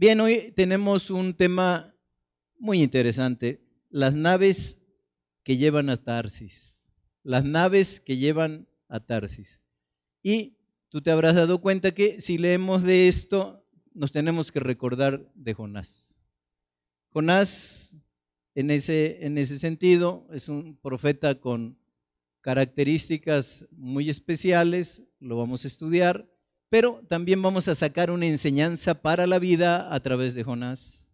Bien, hoy tenemos un tema muy interesante, las naves que llevan a Tarsis, las naves que llevan a Tarsis. Y tú te habrás dado cuenta que si leemos de esto, nos tenemos que recordar de Jonás. Jonás, en ese, en ese sentido, es un profeta con características muy especiales, lo vamos a estudiar, pero también vamos a sacar una enseñanza para la vida a través de Jonás.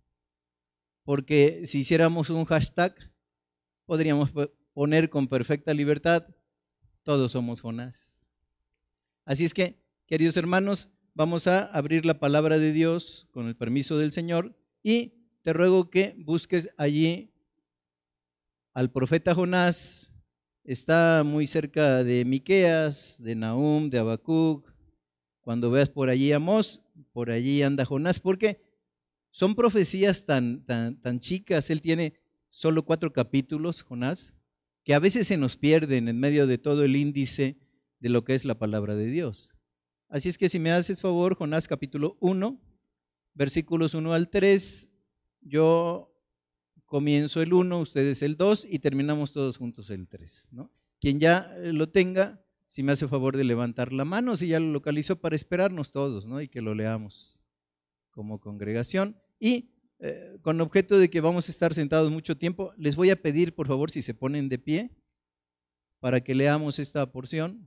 Porque si hiciéramos un hashtag, podríamos poner con perfecta libertad, todos somos Jonás. Así es que, queridos hermanos, vamos a abrir la palabra de Dios con el permiso del Señor y te ruego que busques allí al profeta Jonás. Está muy cerca de Miqueas, de Nahum, de Habacuc, cuando veas por allí a Mos, por allí anda Jonás, porque son profecías tan, tan, tan chicas. Él tiene solo cuatro capítulos, Jonás, que a veces se nos pierden en medio de todo el índice de lo que es la palabra de Dios. Así es que si me haces favor, Jonás capítulo 1, versículos 1 al 3, yo comienzo el 1, ustedes el 2 y terminamos todos juntos el 3. ¿no? Quien ya lo tenga, si me hace favor de levantar la mano, si ya lo localizó, para esperarnos todos, ¿no? Y que lo leamos como congregación. Y eh, con objeto de que vamos a estar sentados mucho tiempo, les voy a pedir, por favor, si se ponen de pie, para que leamos esta porción.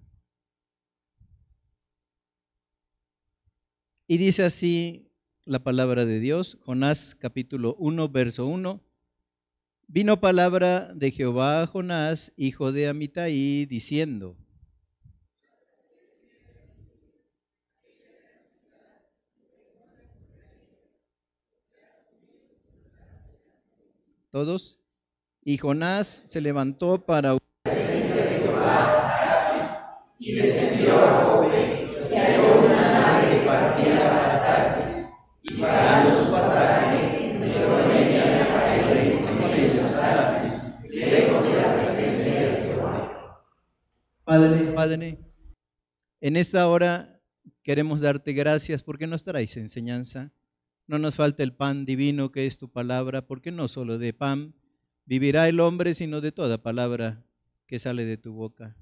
Y dice así la palabra de Dios, Jonás capítulo 1, verso 1. Vino palabra de Jehová a Jonás, hijo de Amitai, diciendo, todos. Y Jonás se levantó para y descendió a Jope y halló una nave partía para Tarsis y pagando su pasaje entró en ella para irse con Tarsis, lejos de la presencia de Jehová. Padre, Padre, en esta hora queremos darte gracias porque nos traes enseñanza. No nos falta el pan divino que es tu palabra, porque no solo de pan vivirá el hombre, sino de toda palabra que sale de tu boca.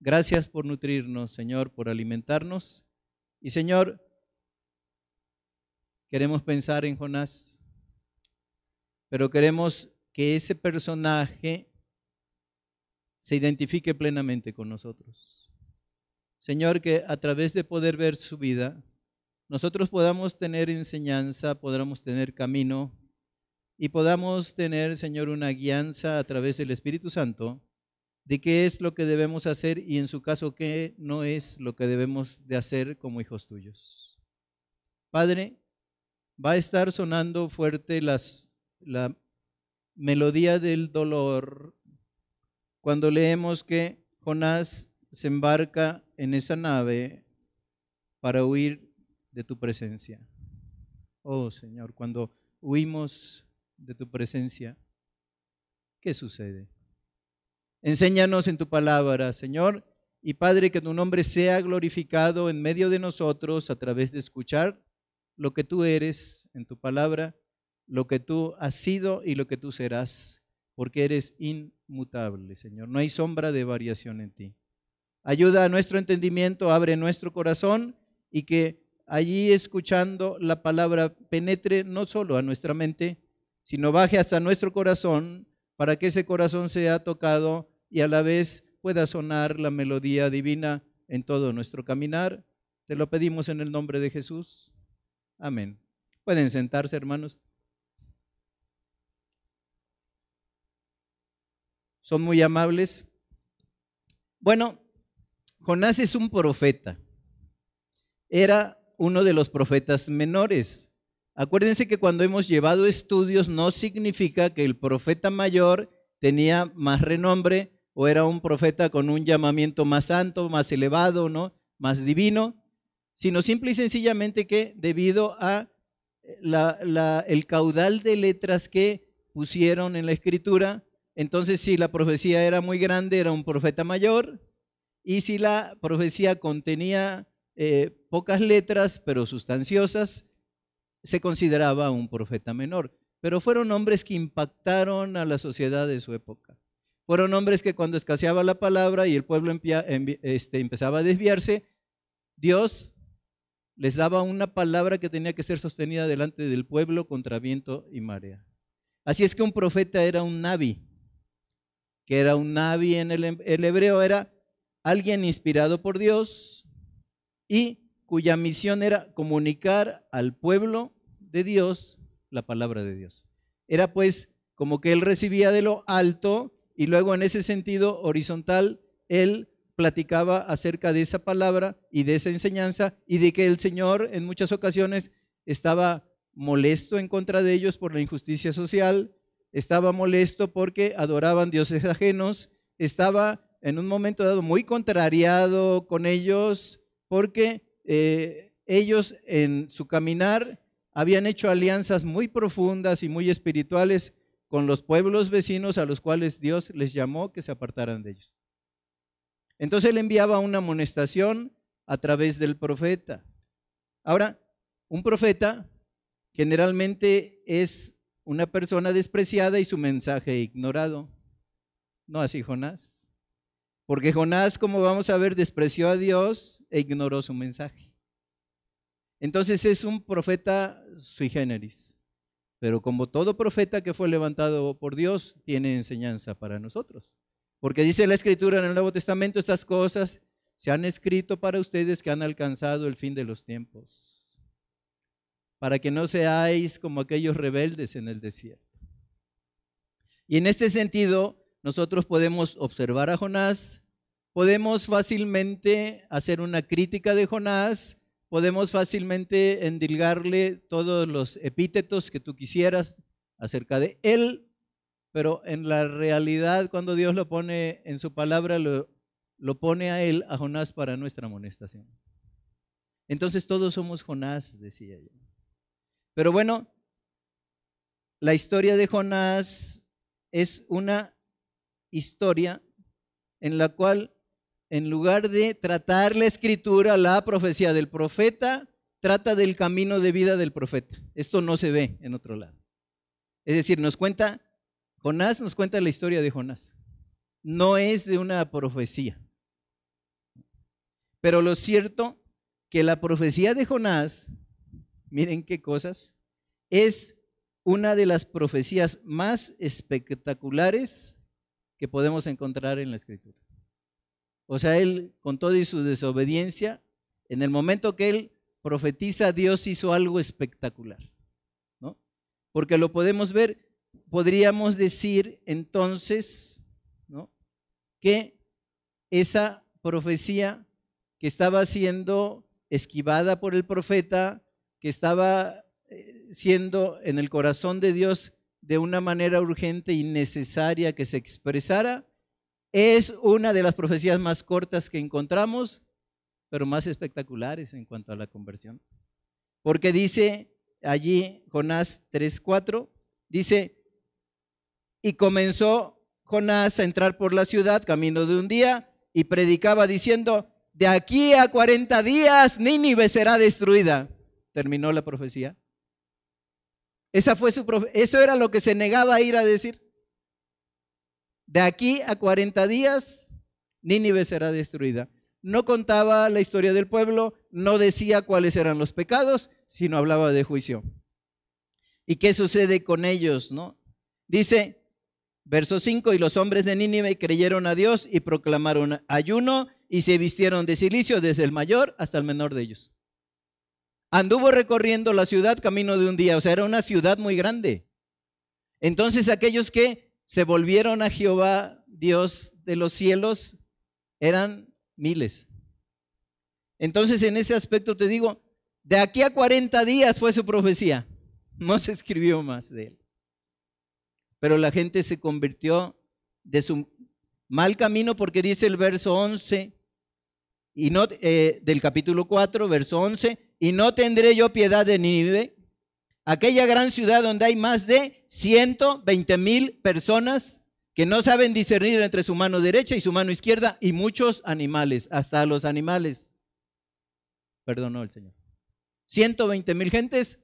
Gracias por nutrirnos, Señor, por alimentarnos. Y Señor, queremos pensar en Jonás, pero queremos que ese personaje se identifique plenamente con nosotros. Señor, que a través de poder ver su vida, nosotros podamos tener enseñanza, podamos tener camino y podamos tener, Señor, una guianza a través del Espíritu Santo de qué es lo que debemos hacer y en su caso qué no es lo que debemos de hacer como hijos tuyos. Padre, va a estar sonando fuerte la melodía del dolor cuando leemos que Jonás se embarca en esa nave para huir de tu presencia. Oh Señor, cuando huimos de tu presencia, ¿qué sucede? Enséñanos en tu palabra, Señor, y Padre, que tu nombre sea glorificado en medio de nosotros a través de escuchar lo que tú eres en tu palabra, lo que tú has sido y lo que tú serás, porque eres inmutable, Señor. No hay sombra de variación en ti. Ayuda a nuestro entendimiento, abre nuestro corazón y que allí escuchando la palabra penetre no solo a nuestra mente, sino baje hasta nuestro corazón para que ese corazón sea tocado y a la vez pueda sonar la melodía divina en todo nuestro caminar. Te lo pedimos en el nombre de Jesús. Amén. Pueden sentarse, hermanos. Son muy amables. Bueno, Jonás es un profeta. Era uno de los profetas menores. Acuérdense que cuando hemos llevado estudios no significa que el profeta mayor tenía más renombre o era un profeta con un llamamiento más santo, más elevado, ¿no? más divino, sino simple y sencillamente que debido a el caudal de letras que pusieron en la escritura, entonces si la profecía era muy grande, era un profeta mayor, y si la profecía contenía eh, pocas letras, pero sustanciosas, se consideraba un profeta menor, pero fueron hombres que impactaron a la sociedad de su época. Fueron hombres que cuando escaseaba la palabra y el pueblo este, empezaba a desviarse, Dios les daba una palabra que tenía que ser sostenida delante del pueblo contra viento y marea. Así es que un profeta era un navi, que era un navi en el, el hebreo, era alguien inspirado por Dios y cuya misión era comunicar al pueblo de Dios la palabra de Dios. Era pues como que él recibía de lo alto y luego en ese sentido horizontal él platicaba acerca de esa palabra y de esa enseñanza y de que el Señor en muchas ocasiones estaba molesto en contra de ellos por la injusticia social, estaba molesto porque adoraban dioses ajenos, estaba en un momento dado muy contrariado con ellos porque eh, ellos en su caminar habían hecho alianzas muy profundas y muy espirituales con los pueblos vecinos a los cuales Dios les llamó que se apartaran de ellos. Entonces él enviaba una amonestación a través del profeta. Ahora, un profeta generalmente es una persona despreciada y su mensaje ignorado. No así Jonás. Porque Jonás, como vamos a ver, despreció a Dios e ignoró su mensaje. Entonces es un profeta sui generis. Pero como todo profeta que fue levantado por Dios, tiene enseñanza para nosotros. Porque dice la Escritura en el Nuevo Testamento, estas cosas se han escrito para ustedes que han alcanzado el fin de los tiempos. Para que no seáis como aquellos rebeldes en el desierto. Y en este sentido, nosotros podemos observar a Jonás, podemos fácilmente hacer una crítica de Jonás, podemos fácilmente endilgarle todos los epítetos que tú quisieras acerca de él, pero en la realidad cuando Dios lo pone en su palabra, lo, pone a él, a Jonás, para nuestra amonestación. Entonces todos somos Jonás, decía yo. Pero bueno, la historia de Jonás es una historia en la cual en lugar de tratar la escritura, la profecía del profeta, trata del camino de vida del profeta. Esto no se ve en otro lado. Es decir, nos cuenta, Jonás nos cuenta la historia de Jonás. No es de una profecía. Pero lo cierto que la profecía de Jonás, miren qué cosas, es una de las profecías más espectaculares podemos encontrar en la escritura. O sea, él con toda su desobediencia, en el momento que él profetiza, Dios hizo algo espectacular. ¿no? Porque lo podemos ver, podríamos decir entonces ¿no? que esa profecía que estaba siendo esquivada por el profeta, que estaba eh, siendo en el corazón de Dios de una manera urgente y necesaria que se expresara, es una de las profecías más cortas que encontramos, pero más espectaculares en cuanto a la conversión. Porque dice allí Jonás 3:4, dice, y comenzó Jonás a entrar por la ciudad camino de un día y predicaba diciendo, de aquí a 40 días Nínive será destruida. Terminó la profecía. Esa fue su eso era lo que se negaba a ir a decir. De aquí a 40 días, Nínive será destruida. No contaba la historia del pueblo, no decía cuáles eran los pecados, sino hablaba de juicio. ¿Y qué sucede con ellos? No? Dice, verso 5, y los hombres de Nínive creyeron a Dios y proclamaron ayuno y se vistieron de silicio desde el mayor hasta el menor de ellos. Anduvo recorriendo la ciudad camino de un día, o sea, era una ciudad muy grande. Entonces aquellos que se volvieron a Jehová, Dios de los cielos, eran miles. Entonces en ese aspecto te digo, de aquí a 40 días fue su profecía, no se escribió más de él. Pero la gente se convirtió de su mal camino porque dice el verso 11 y no, eh, del capítulo 4, verso 11, y no tendré yo piedad de Nínive, aquella gran ciudad donde hay más de 120 mil personas que no saben discernir entre su mano derecha y su mano izquierda y muchos animales, hasta los animales. Perdonó el Señor. 120 mil gentes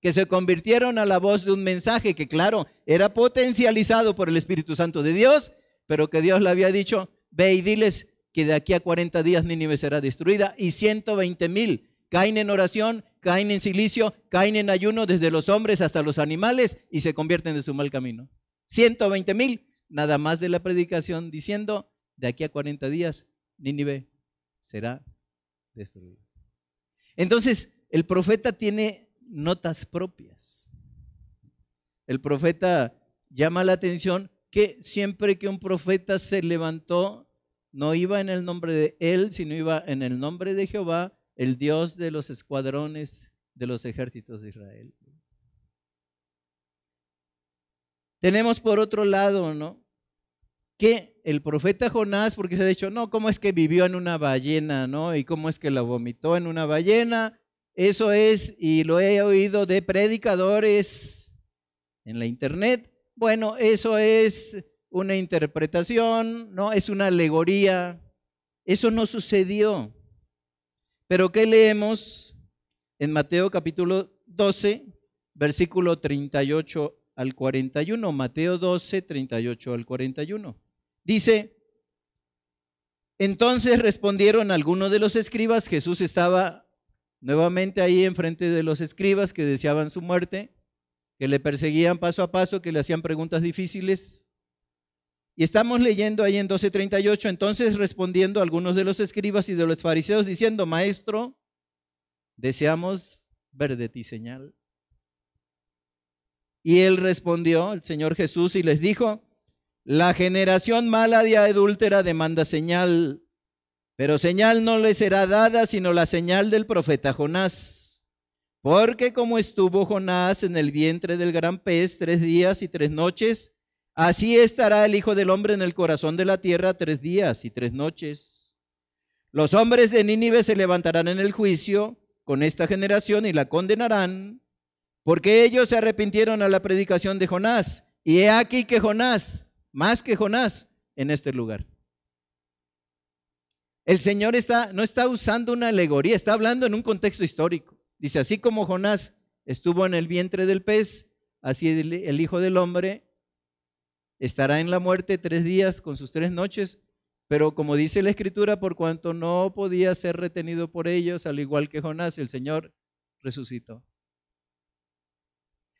que se convirtieron a la voz de un mensaje que, claro, era potencializado por el Espíritu Santo de Dios, pero que Dios le había dicho, ve y diles que de aquí a 40 días Nínive será destruida y 120 mil caen en oración, caen en silicio, caen en ayuno desde los hombres hasta los animales y se convierten de su mal camino. 120 mil, nada más de la predicación diciendo, de aquí a 40 días Nínive será destruida. Entonces, el profeta tiene notas propias. El profeta llama la atención que siempre que un profeta se levantó, no iba en el nombre de él, sino iba en el nombre de Jehová, el Dios de los escuadrones de los ejércitos de Israel. Tenemos por otro lado, ¿no? Que el profeta Jonás, porque se ha dicho, no, ¿cómo es que vivió en una ballena, ¿no? Y cómo es que la vomitó en una ballena. Eso es, y lo he oído de predicadores en la internet. Bueno, eso es una interpretación, ¿no? Es una alegoría. Eso no sucedió. Pero ¿qué leemos en Mateo capítulo 12, versículo 38 al 41? Mateo 12, 38 al 41. Dice, entonces respondieron algunos de los escribas, Jesús estaba nuevamente ahí enfrente de los escribas que deseaban su muerte, que le perseguían paso a paso, que le hacían preguntas difíciles. Y estamos leyendo ahí en 12:38, entonces respondiendo algunos de los escribas y de los fariseos diciendo, maestro, deseamos ver de ti señal. Y él respondió, el Señor Jesús, y les dijo, la generación mala y adúltera demanda señal, pero señal no le será dada sino la señal del profeta Jonás. Porque como estuvo Jonás en el vientre del gran pez tres días y tres noches, Así estará el Hijo del Hombre en el corazón de la tierra tres días y tres noches. Los hombres de Nínive se levantarán en el juicio con esta generación y la condenarán, porque ellos se arrepintieron a la predicación de Jonás. Y he aquí que Jonás, más que Jonás, en este lugar. El Señor está, no está usando una alegoría, está hablando en un contexto histórico. Dice, así como Jonás estuvo en el vientre del pez, así el Hijo del Hombre estará en la muerte tres días con sus tres noches, pero como dice la escritura, por cuanto no podía ser retenido por ellos, al igual que Jonás, el Señor resucitó.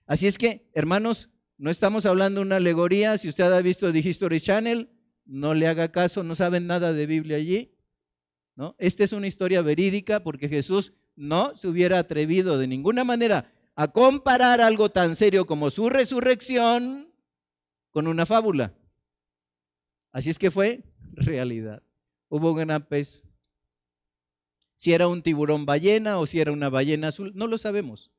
Así es que, hermanos, no estamos hablando de una alegoría. Si usted ha visto The History Channel, no le haga caso, no saben nada de Biblia allí. ¿no? Esta es una historia verídica porque Jesús no se hubiera atrevido de ninguna manera a comparar algo tan serio como su resurrección con una fábula. Así es que fue realidad. Hubo un gran pez. Si era un tiburón ballena o si era una ballena azul, no lo sabemos.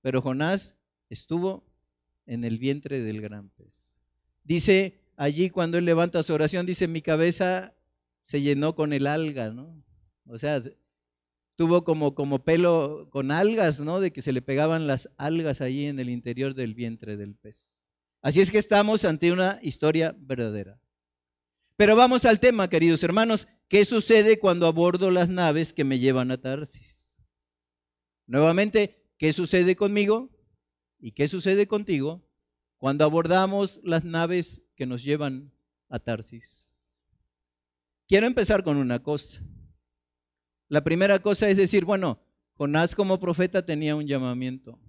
Pero Jonás estuvo en el vientre del gran pez. Dice allí cuando él levanta su oración, dice, mi cabeza se llenó con el alga, ¿no? O sea, tuvo como, como pelo con algas, ¿no? De que se le pegaban las algas allí en el interior del vientre del pez. Así es que estamos ante una historia verdadera. Pero vamos al tema, queridos hermanos. ¿Qué sucede cuando abordo las naves que me llevan a Tarsis? Nuevamente, ¿qué sucede conmigo? ¿Y qué sucede contigo cuando abordamos las naves que nos llevan a Tarsis? Quiero empezar con una cosa. La primera cosa es decir, bueno, Jonás como profeta tenía un llamamiento.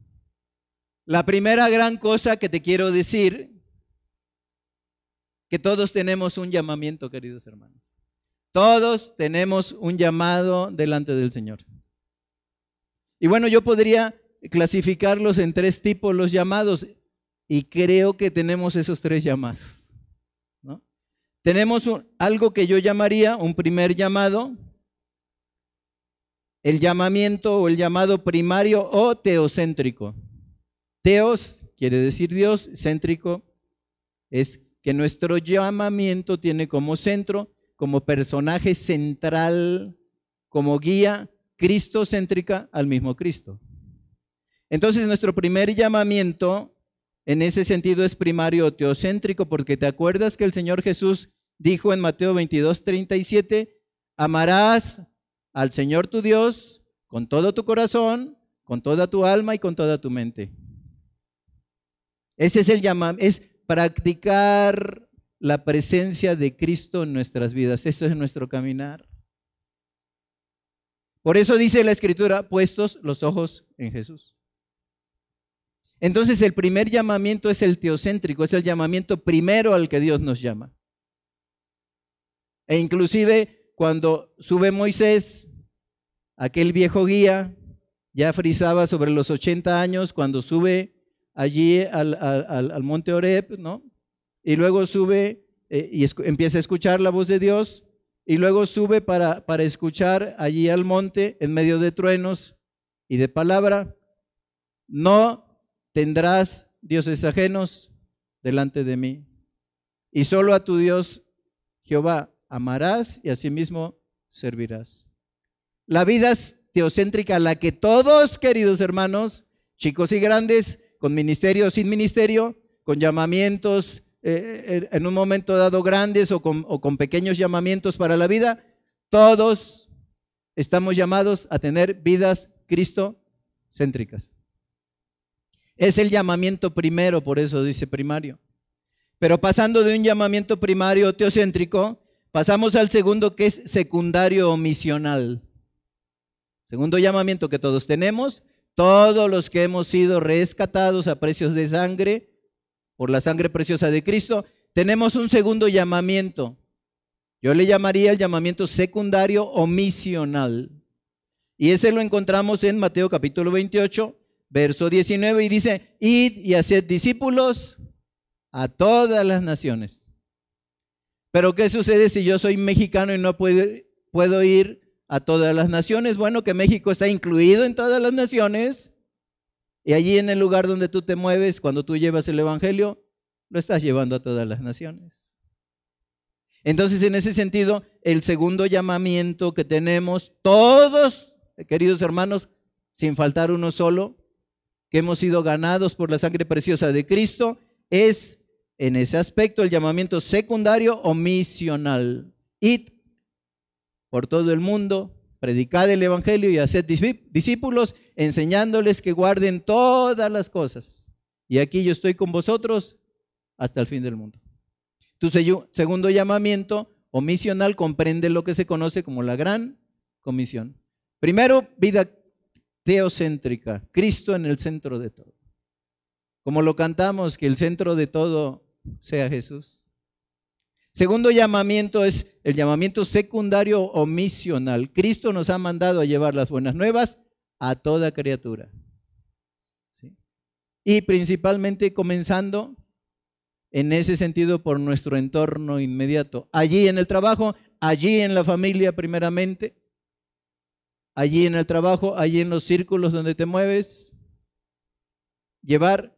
La primera gran cosa que te quiero decir, que todos tenemos un llamamiento, queridos hermanos. Todos tenemos un llamado delante del Señor. Y bueno, yo podría clasificarlos en tres tipos los llamados y creo que tenemos esos tres llamados. Tenemos algo que yo llamaría un primer llamado, el llamamiento o el llamado primario o teocéntrico. Teos quiere decir Dios, céntrico es que nuestro llamamiento tiene como centro, como personaje central, como guía cristocéntrica al mismo Cristo. Entonces nuestro primer llamamiento en ese sentido es primario teocéntrico, porque te acuerdas que el Señor Jesús dijo en Mateo 22, 37, amarás al Señor tu Dios con todo tu corazón, con toda tu alma y con toda tu mente. Ese es el llamamiento, es practicar la presencia de Cristo en nuestras vidas. Eso es nuestro caminar. Por eso dice la Escritura, puestos los ojos en Jesús. Entonces el primer llamamiento es el teocéntrico, es el llamamiento primero al que Dios nos llama. E inclusive cuando sube Moisés, aquel viejo guía, ya frisaba sobre los 80 años, cuando sube allí al, monte Oreb, ¿no? Y luego sube eh, y empieza a escuchar la voz de Dios, y luego sube para, para escuchar allí al monte en medio de truenos y de palabra. No tendrás dioses ajenos delante de mí. Y solo a tu Dios, Jehová, amarás y asimismo servirás. La vida teocéntrica a la que todos, queridos hermanos, chicos y grandes, con ministerio o sin ministerio, con llamamientos eh, eh, en un momento dado grandes o con, o con pequeños llamamientos para la vida, todos estamos llamados a tener vidas Cristo-céntricas. Es el llamamiento primero, por eso dice primario. Pero pasando de un llamamiento primario teocéntrico, pasamos al segundo que es secundario o misional. Segundo llamamiento que todos tenemos, todos los que hemos sido rescatados a precios de sangre, por la sangre preciosa de Cristo, tenemos un segundo llamamiento. Yo le llamaría el llamamiento secundario o misional. Y ese lo encontramos en Mateo capítulo 28, verso 19, y dice, id y haced discípulos a todas las naciones. Pero ¿qué sucede si yo soy mexicano y no puedo, puedo ir a todas las naciones? Bueno, que México está incluido en todas las naciones. Y allí en el lugar donde tú te mueves, cuando tú llevas el Evangelio, lo estás llevando a todas las naciones. Entonces, en ese sentido, el segundo llamamiento que tenemos todos, queridos hermanos, sin faltar uno solo, que hemos sido ganados por la sangre preciosa de Cristo, es en ese aspecto el llamamiento secundario o misional. Id por todo el mundo, predicad el Evangelio y haced discípulos, enseñándoles que guarden todas las cosas. Y aquí yo estoy con vosotros hasta el fin del mundo. Tu segundo llamamiento o misional comprende lo que se conoce como la gran comisión. Primero, vida teocéntrica, Cristo en el centro de todo. Como lo cantamos, que el centro de todo sea Jesús. Segundo llamamiento es el llamamiento secundario o misional. Cristo nos ha mandado a llevar las buenas nuevas a toda criatura. Y principalmente comenzando en ese sentido por nuestro entorno inmediato. Allí en el trabajo, allí en la familia primeramente, allí en el trabajo, allí en los círculos donde te mueves. Llevar,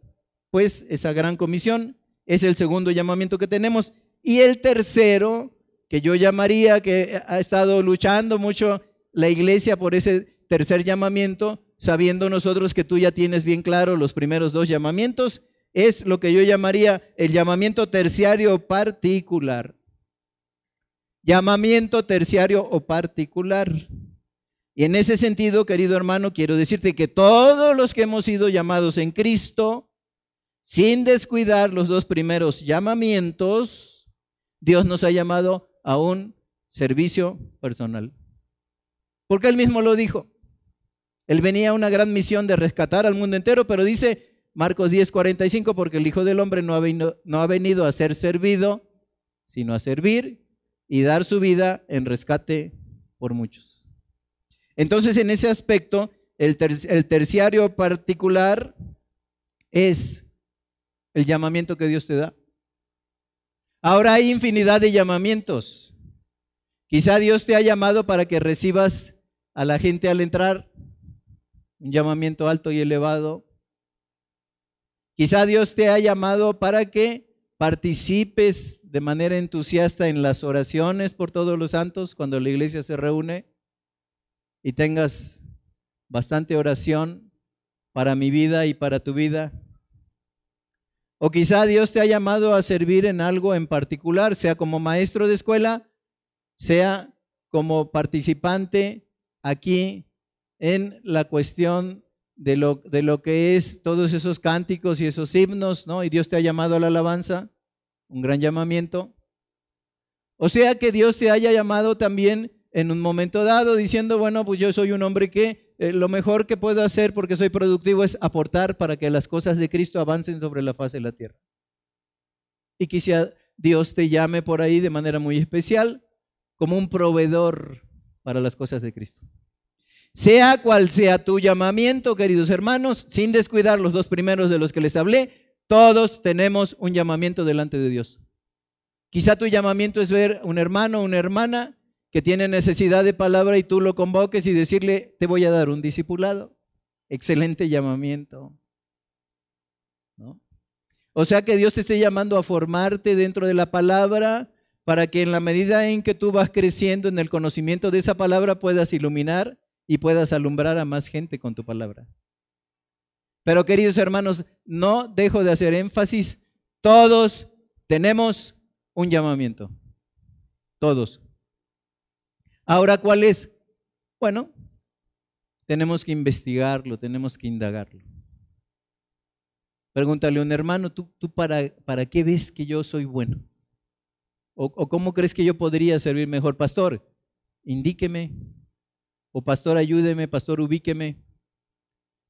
pues, esa gran comisión es el segundo llamamiento que tenemos. Y el tercero, que yo llamaría, que ha estado luchando mucho la iglesia por ese tercer llamamiento, sabiendo nosotros que tú ya tienes bien claro los primeros dos llamamientos, es lo que yo llamaría el llamamiento terciario particular. Llamamiento terciario o particular. Y en ese sentido, querido hermano, quiero decirte que todos los que hemos sido llamados en Cristo, sin descuidar los dos primeros llamamientos, Dios nos ha llamado a un servicio personal. Porque Él mismo lo dijo. Él venía a una gran misión de rescatar al mundo entero, pero dice Marcos 10:45, porque el Hijo del Hombre no ha venido a ser servido, sino a servir y dar su vida en rescate por muchos. Entonces, en ese aspecto, el, terciario particular es el llamamiento que Dios te da. Ahora hay infinidad de llamamientos. Quizá Dios te ha llamado para que recibas a la gente al entrar, un llamamiento alto y elevado. Quizá Dios te ha llamado para que participes de manera entusiasta en las oraciones por todos los santos cuando la iglesia se reúne y tengas bastante oración para mi vida y para tu vida. O quizá Dios te ha llamado a servir en algo en particular, sea como maestro de escuela, sea como participante aquí en la cuestión de lo, de lo que es todos esos cánticos y esos himnos, ¿no? Y Dios te ha llamado a la alabanza, un gran llamamiento. O sea que Dios te haya llamado también en un momento dado diciendo, bueno, pues yo soy un hombre que eh, lo mejor que puedo hacer porque soy productivo es aportar para que las cosas de Cristo avancen sobre la faz de la tierra. Y quizá Dios te llame por ahí de manera muy especial como un proveedor para las cosas de Cristo. Sea cual sea tu llamamiento, queridos hermanos, sin descuidar los dos primeros de los que les hablé, todos tenemos un llamamiento delante de Dios. Quizá tu llamamiento es ver un hermano o una hermana que tiene necesidad de palabra y tú lo convoques y decirle, te voy a dar un discipulado. Excelente llamamiento. O sea que Dios te esté llamando a formarte dentro de la palabra para que en la medida en que tú vas creciendo en el conocimiento de esa palabra puedas iluminar y puedas alumbrar a más gente con tu palabra. Pero queridos hermanos, no dejo de hacer énfasis, todos tenemos un llamamiento. Todos. Ahora, ¿cuál es? Bueno, tenemos que investigarlo, tenemos que indagarlo. Pregúntale a un hermano, ¿tú, tú para, para qué ves que yo soy bueno? ¿O, ¿O cómo crees que yo podría servir mejor? Pastor, indíqueme, o pastor, ayúdeme, pastor, ubíqueme.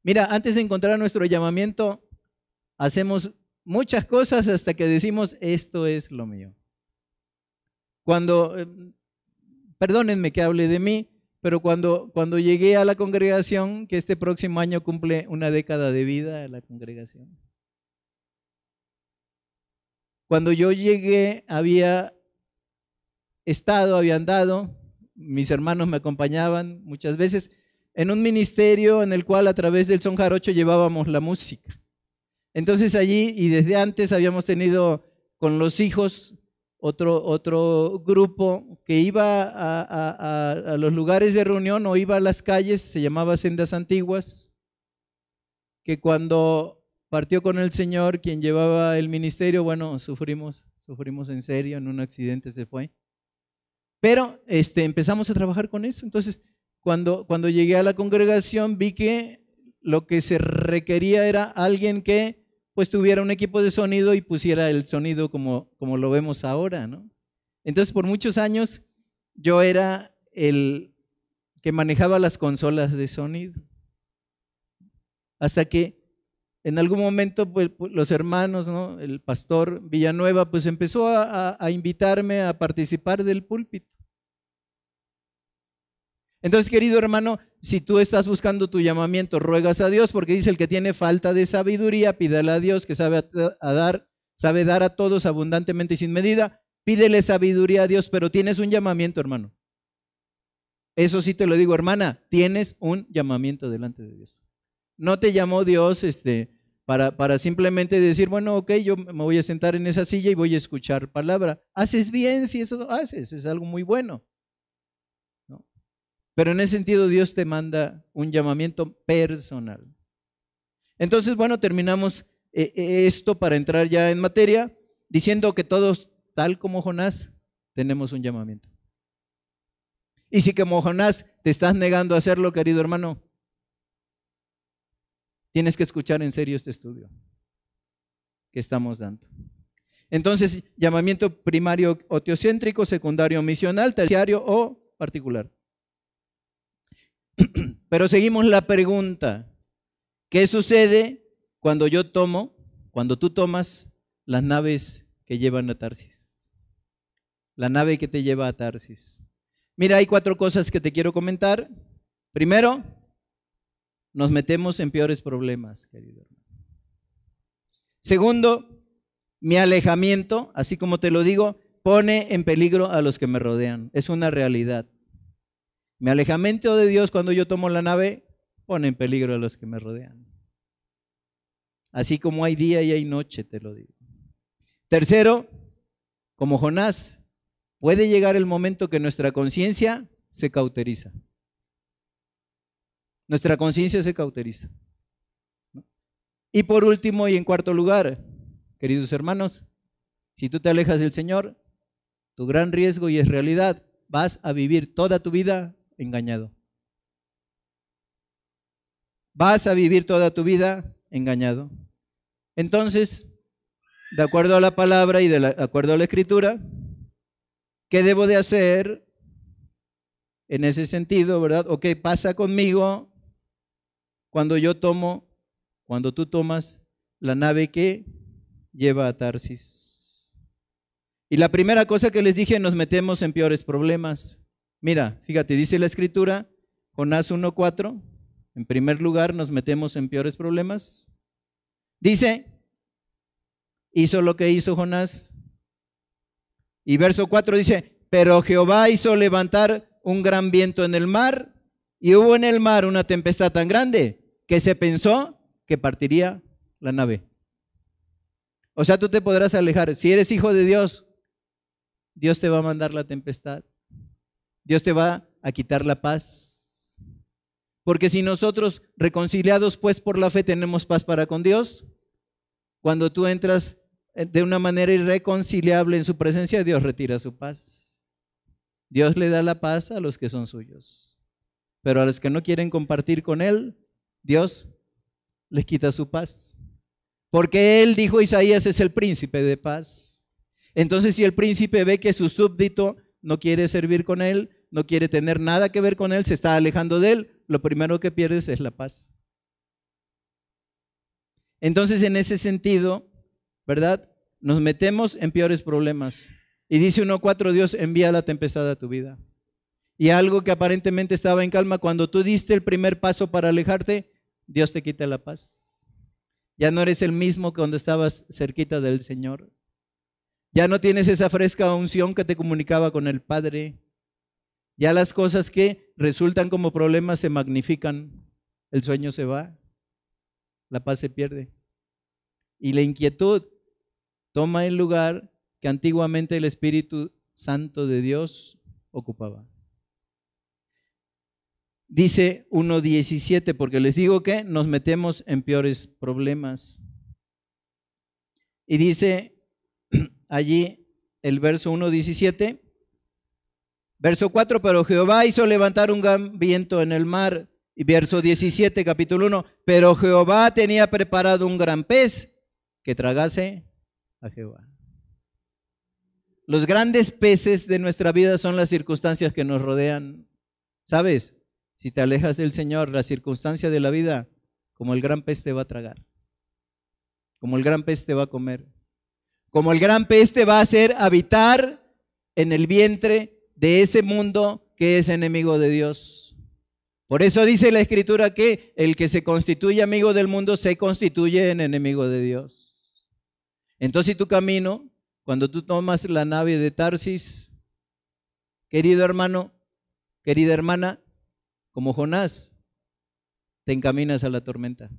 Mira, antes de encontrar nuestro llamamiento, hacemos muchas cosas hasta que decimos, esto es lo mío. Cuando, em, perdónenme que hable de mí, pero cuando, cuando llegué a la congregación, que este próximo año cumple una década de vida la congregación. Cuando yo llegué, había estado, había andado mis hermanos me acompañaban muchas veces en un ministerio en el cual a través del son jarocho llevábamos la música. Entonces allí y desde antes habíamos tenido con los hijos otro, otro grupo que iba a, a, los lugares de reunión o iba a las calles, se llamaba Sendas Antiguas, que cuando partió con el Señor, quien llevaba el ministerio, bueno, sufrimos, sufrimos en serio, en un accidente se fue. Pero este, empezamos a trabajar con eso. Entonces, cuando, cuando llegué a la congregación, vi que lo que se requería era alguien que pues tuviera un equipo de sonido y pusiera el sonido como, como lo vemos ahora, ¿no? Entonces, por muchos años, yo era el que manejaba las consolas de sonido. Hasta que en algún momento pues, pues, los hermanos, ¿no? el pastor Villanueva, pues empezó a, a, invitarme a participar del púlpito. Entonces, querido hermano, si tú estás buscando tu llamamiento, ruegas a Dios, porque dice el que tiene falta de sabiduría, pídele a Dios que sabe a dar, sabe dar a todos abundantemente y sin medida. Pídele sabiduría a Dios, pero tienes un llamamiento, hermano. Eso sí te lo digo, hermana, tienes un llamamiento delante de Dios. No te llamó Dios este, para, para simplemente decir, bueno, ok, yo me voy a sentar en esa silla y voy a escuchar palabra. Haces bien si eso haces, es algo muy bueno. Pero en ese sentido Dios te manda un llamamiento personal. Entonces, bueno, terminamos eh, eh, esto para entrar ya en materia, diciendo que todos, tal como Jonás, tenemos un llamamiento. Y si como Jonás te estás negando a hacerlo, querido hermano, tienes que escuchar en serio este estudio que estamos dando. Entonces, llamamiento primario o teocéntrico, secundario misional, terciario o particular. Pero seguimos la pregunta. ¿Qué sucede cuando yo tomo, cuando tú tomas las naves que llevan a Tarsis? La nave que te lleva a Tarsis. Mira, hay cuatro cosas que te quiero comentar. Primero, nos metemos en peores problemas, querido hermano. Segundo, mi alejamiento, así como te lo digo, pone en peligro a los que me rodean. Es una realidad. Mi alejamiento de Dios cuando yo tomo la nave pone en peligro a los que me rodean. Así como hay día y hay noche, te lo digo. Tercero, como Jonás, puede llegar el momento que nuestra conciencia se cauteriza. Nuestra conciencia se cauteriza. Y por último y en cuarto lugar, queridos hermanos, si tú te alejas del Señor, tu gran riesgo y es realidad, vas a vivir toda tu vida engañado. vas a vivir toda tu vida engañado. Entonces, de acuerdo a la palabra y de, acuerdo a la escritura, ¿qué debo de hacer en ese sentido, verdad? ¿O qué pasa conmigo cuando yo tomo, cuando tú tomas la nave que lleva a Tarsis? Y la primera cosa que les dije, nos metemos en peores problemas. Mira, fíjate, dice la escritura, Jonás 1.4, en primer lugar nos metemos en peores problemas. Dice, hizo lo que hizo Jonás. Y verso 4 dice, pero Jehová hizo levantar un gran viento en el mar y hubo en el mar una tempestad tan grande que se pensó que partiría la nave. O sea, tú te podrás alejar. Si eres hijo de Dios, Dios te va a mandar la tempestad. Dios te va a quitar la paz. Porque si nosotros, reconciliados pues por la fe, tenemos paz para con Dios, cuando tú entras eh, de una manera irreconciliable en su presencia, Dios retira su paz. Dios le da la paz a los que son suyos. Pero a los que no quieren compartir con Él, Dios les quita su paz. Porque Él, dijo Isaías, es el príncipe de paz. Entonces, si el príncipe ve que su súbdito no quiere servir con Él, no quiere tener nada que ver con Él, se está alejando de Él, lo primero que pierdes es la paz. Entonces, en ese sentido, ¿verdad? Nos metemos en peores problemas. Y dice 1.4, Dios envía la tempestad a tu vida. Y algo que aparentemente estaba en calma, cuando tú diste el primer paso para alejarte, Dios te quita la paz. Ya no eres el mismo que cuando estabas cerquita del Señor. Ya no tienes esa fresca unción que te comunicaba con el Padre. Ya las cosas que resultan como problemas se magnifican, el sueño se va, la paz se pierde. Y la inquietud toma el lugar que antiguamente el Espíritu Santo de Dios ocupaba. Dice 1.17, porque les digo que nos metemos en peores problemas. Y dice allí el verso 1.17, Verso 4, pero Jehová hizo levantar un gran viento en el mar. Y verso 17, capítulo 1, pero Jehová tenía preparado un gran pez que tragase a Jehová. Los grandes peces de nuestra vida son las circunstancias que nos rodean. ¿Sabes? Si te alejas del Señor, la circunstancia de la vida, como el gran pez te va a tragar. Como el gran pez te va a comer. Como el gran pez te va a hacer habitar en el vientre de ese mundo que es enemigo de Dios. Por eso dice la escritura que el que se constituye amigo del mundo se constituye en enemigo de Dios. Entonces, tu camino, cuando tú tomas la nave de Tarsis, querido hermano, querida hermana, como Jonás, te encaminas a la tormenta.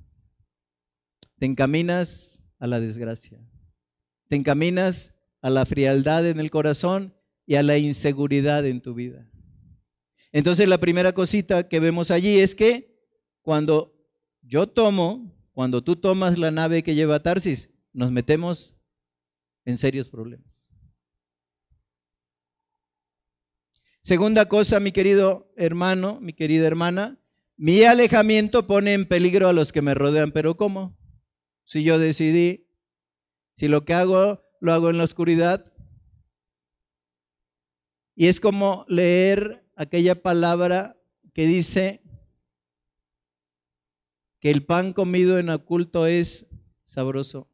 Te encaminas a la desgracia. Te encaminas a la frialdad en el corazón y a la inseguridad en tu vida. Entonces la primera cosita que vemos allí es que cuando yo tomo, cuando tú tomas la nave que lleva Tarsis, nos metemos en serios problemas. Segunda cosa, mi querido hermano, mi querida hermana, mi alejamiento pone en peligro a los que me rodean, pero ¿cómo? Si yo decidí, si lo que hago lo hago en la oscuridad, y es como leer aquella palabra que dice que el pan comido en oculto es sabroso,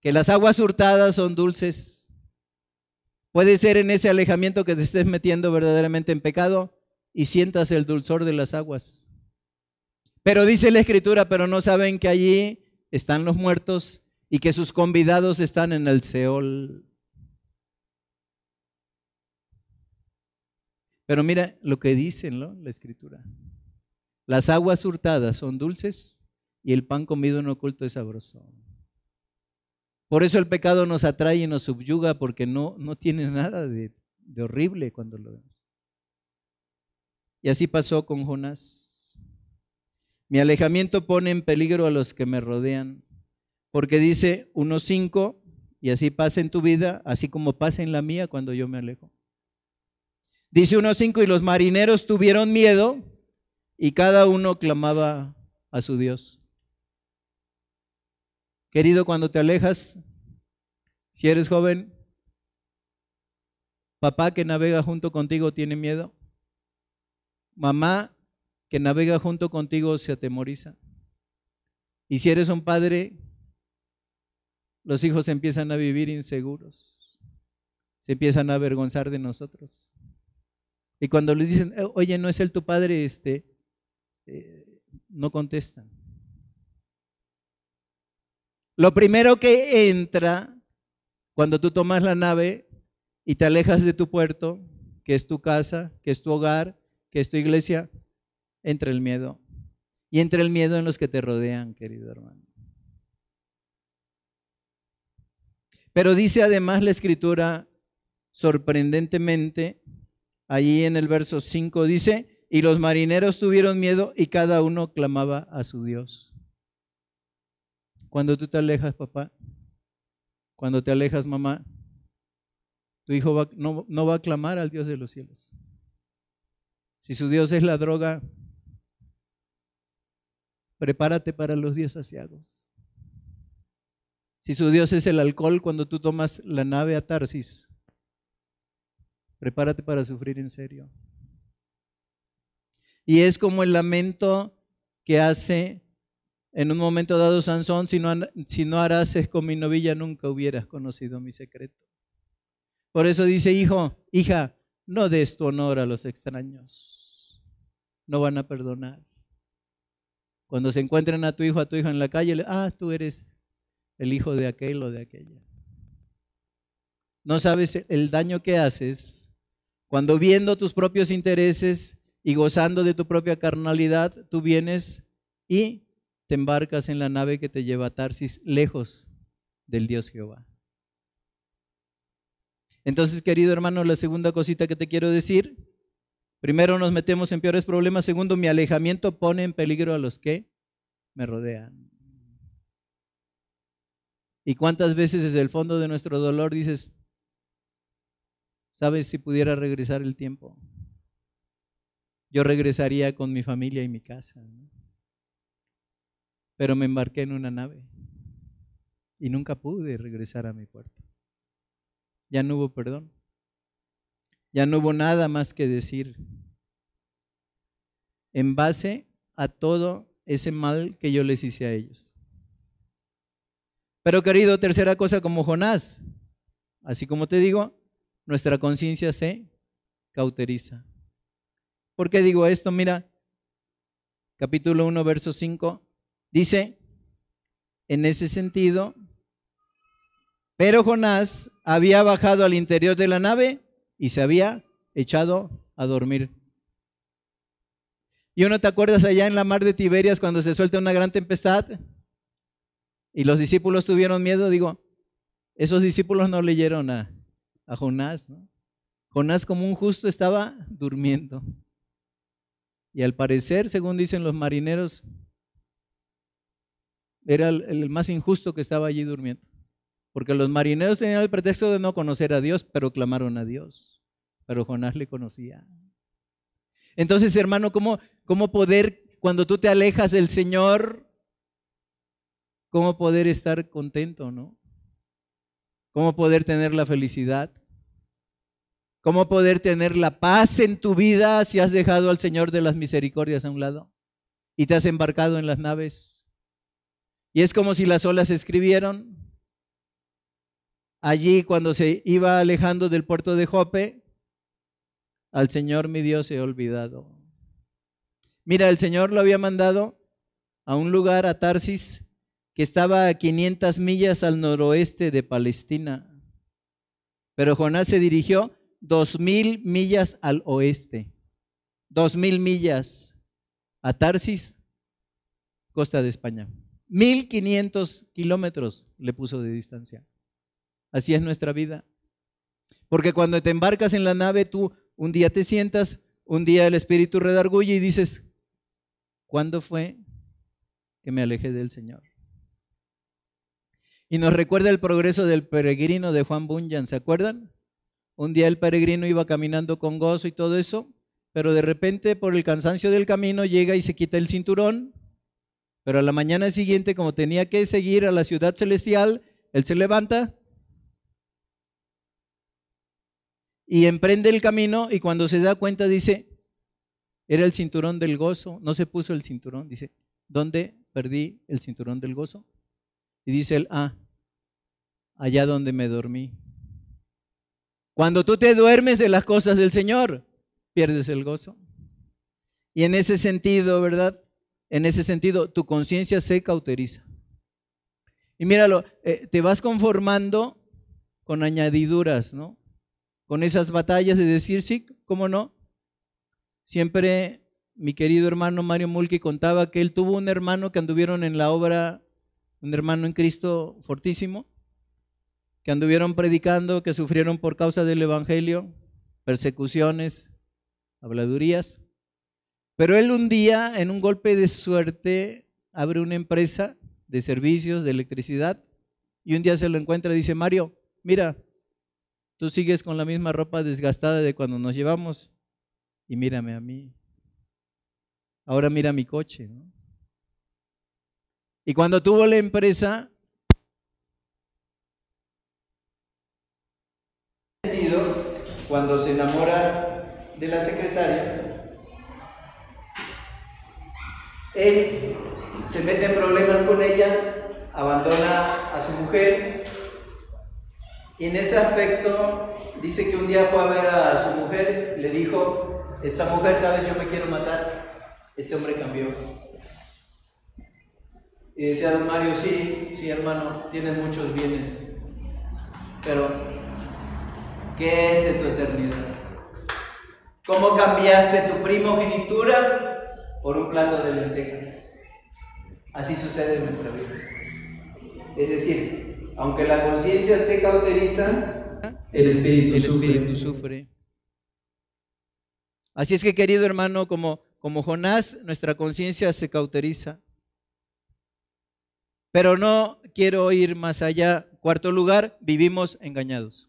que las aguas hurtadas son dulces. Puede ser en ese alejamiento que te estés metiendo verdaderamente en pecado y sientas el dulzor de las aguas. Pero dice la escritura, pero no saben que allí están los muertos y que sus convidados están en el Seol. Pero mira lo que dice la escritura. Las aguas hurtadas son dulces y el pan comido en oculto es sabroso. Por eso el pecado nos atrae y nos subyuga porque no, no tiene nada de, de horrible cuando lo vemos. Y así pasó con Jonás. Mi alejamiento pone en peligro a los que me rodean, porque dice 1.5, y así pasa en tu vida, así como pasa en la mía cuando yo me alejo. Dice 1.5, y los marineros tuvieron miedo y cada uno clamaba a su Dios. Querido, cuando te alejas, si eres joven, papá que navega junto contigo tiene miedo. Mamá que navega junto contigo se atemoriza. Y si eres un padre, los hijos empiezan a vivir inseguros. Se empiezan a avergonzar de nosotros. Y cuando les dicen, eh, oye, no es él tu padre, este, eh, no contestan. Lo primero que entra cuando tú tomas la nave y te alejas de tu puerto, que es tu casa, que es tu hogar, que es tu iglesia, entra el miedo. Y entra el miedo en los que te rodean, querido hermano. Pero dice además la escritura, sorprendentemente, allí en el verso 5 dice, y los marineros tuvieron miedo y cada uno clamaba a su Dios. Cuando tú te alejas, papá, cuando te alejas, mamá, tu hijo no, no va a clamar al Dios de los cielos. Si su Dios es la droga, prepárate para los días saciados. Si su Dios es el alcohol, cuando tú tomas la nave a Tarsis, prepárate para sufrir en serio. Y es como el lamento que hace en un momento dado Sansón, si no, si no harases con mi novilla, nunca hubieras conocido mi secreto. Por eso dice, hijo, hija, no des tu honor a los extraños. No van a perdonar. Cuando se encuentren a tu hijo, a tu hija en la calle, ah, tú eres el hijo de aquel o de aquella. No sabes el daño que haces cuando viendo tus propios intereses y gozando de tu propia carnalidad, tú vienes y te embarcas en la nave que te lleva a Tarsis lejos del Dios Jehová. Entonces, querido hermano, la segunda cosita que te quiero decir, primero nos metemos en peores problemas, segundo, mi alejamiento pone en peligro a los que me rodean. ¿Y cuántas veces desde el fondo de nuestro dolor dices, sabes si pudiera regresar el tiempo? Yo regresaría con mi familia y mi casa. Pero me embarqué en una nave y nunca pude regresar a mi puerto. Ya no hubo perdón. Ya no hubo nada más que decir. En base a todo ese mal que yo les hice a ellos. Pero querido, tercera cosa como Jonás, así como te digo, nuestra conciencia se cauteriza. ¿Por qué digo esto? Mira, capítulo 1, verso 5, dice, en ese sentido, pero Jonás había bajado al interior de la nave y se había echado a dormir. ¿Y uno te acuerdas allá en la mar de Tiberias cuando se suelta una gran tempestad? Y los discípulos tuvieron miedo, digo, esos discípulos no leyeron a, a Jonás, ¿no? Jonás como un justo estaba durmiendo. Y al parecer, según dicen los marineros, era el, más injusto que estaba allí durmiendo. Porque los marineros tenían el pretexto de no conocer a Dios, pero clamaron a Dios. Pero Jonás le conocía. Entonces, hermano, ¿cómo, cómo poder, cuando tú te alejas del Señor, cómo poder estar contento, no? ¿Cómo poder tener la felicidad? ¿Cómo poder tener la paz en tu vida si has dejado al Señor de las misericordias a un lado y te has embarcado en las naves? Y es como si las olas escribieron. Allí cuando se iba alejando del puerto de Jope, al Señor mi Dios he olvidado. Mira, el Señor lo había mandado a un lugar, a Tarsis, que estaba a 500 millas al noroeste de Palestina. Pero Jonás se dirigió dos mil millas al oeste, dos mil millas a Tarsis, costa de España. Mil quinientos kilómetros le puso de distancia. Así es nuestra vida. Porque cuando te embarcas en la nave, tú un día te sientas, un día el espíritu redarguye y dices, ¿cuándo fue que me alejé del Señor? Y nos recuerda el progreso del peregrino de Juan Bunyan, ¿se acuerdan? Un día el peregrino iba caminando con gozo y todo eso, pero de repente por el cansancio del camino llega y se quita el cinturón Pero a la mañana siguiente, como tenía que seguir a la ciudad celestial, él se levanta y emprende el camino y cuando se da cuenta dice, era el cinturón del gozo, no se puso el cinturón, dice, ¿dónde perdí el cinturón del gozo? Y dice él, ah, allá donde me dormí. Cuando tú te duermes de las cosas del Señor, pierdes el gozo. Y en ese sentido, ¿verdad? En ese sentido, tu conciencia se cauteriza. Y míralo, eh, te vas conformando con añadiduras, ¿no? Con esas batallas de decir, sí, ¿cómo no? Siempre mi querido hermano Mario Mulki contaba que él tuvo un hermano que anduvieron en la obra, un hermano en Cristo fortísimo, que anduvieron predicando, que sufrieron por causa del Evangelio, persecuciones, habladurías. Pero él un día, en un golpe de suerte, abre una empresa de servicios, de electricidad, y un día se lo encuentra y dice, Mario, mira, tú sigues con la misma ropa desgastada de cuando nos llevamos, y mírame a mí. Ahora mira mi coche. Y cuando tuvo la empresa, cuando se enamora de la secretaria, él se mete en problemas con ella, abandona a su mujer. Y en ese aspecto dice que un día fue a ver a su mujer, le dijo, esta mujer, sabes, yo me quiero matar, este hombre cambió. Y decía don Mario, sí, sí hermano, tienes muchos bienes, pero ¿Qué es de tu eternidad? ¿Cómo cambiaste tu primogenitura por un plato de lentejas? Así sucede en nuestra vida. Es decir, aunque la conciencia se cauteriza, el espíritu, sufre. sufre. Así es que, querido hermano, como, como Jonás, nuestra conciencia se cauteriza. Pero no quiero ir más allá. Cuarto lugar, vivimos engañados.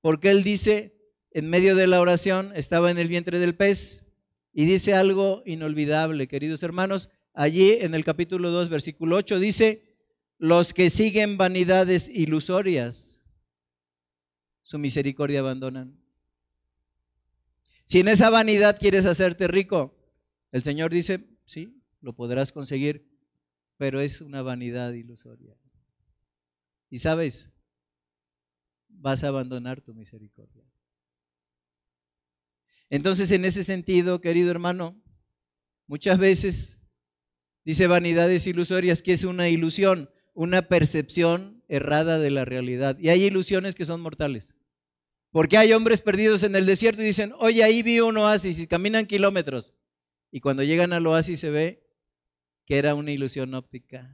Porque él dice, en medio de la oración, estaba en el vientre del pez y dice algo inolvidable, queridos hermanos. Allí en el capítulo 2, versículo 8, dice, los que siguen vanidades ilusorias, su misericordia abandonan. Si en esa vanidad quieres hacerte rico, el Señor dice, sí, lo podrás conseguir, pero es una vanidad ilusoria. Y sabes, vas a abandonar tu misericordia. Entonces, en ese sentido, querido hermano, muchas veces dice vanidades ilusorias que es una ilusión, una percepción errada de la realidad. Y hay ilusiones que son mortales. Porque hay hombres perdidos en el desierto y dicen, oye, ahí vi un oasis y caminan kilómetros. Y cuando llegan al oasis se ve que era una ilusión óptica.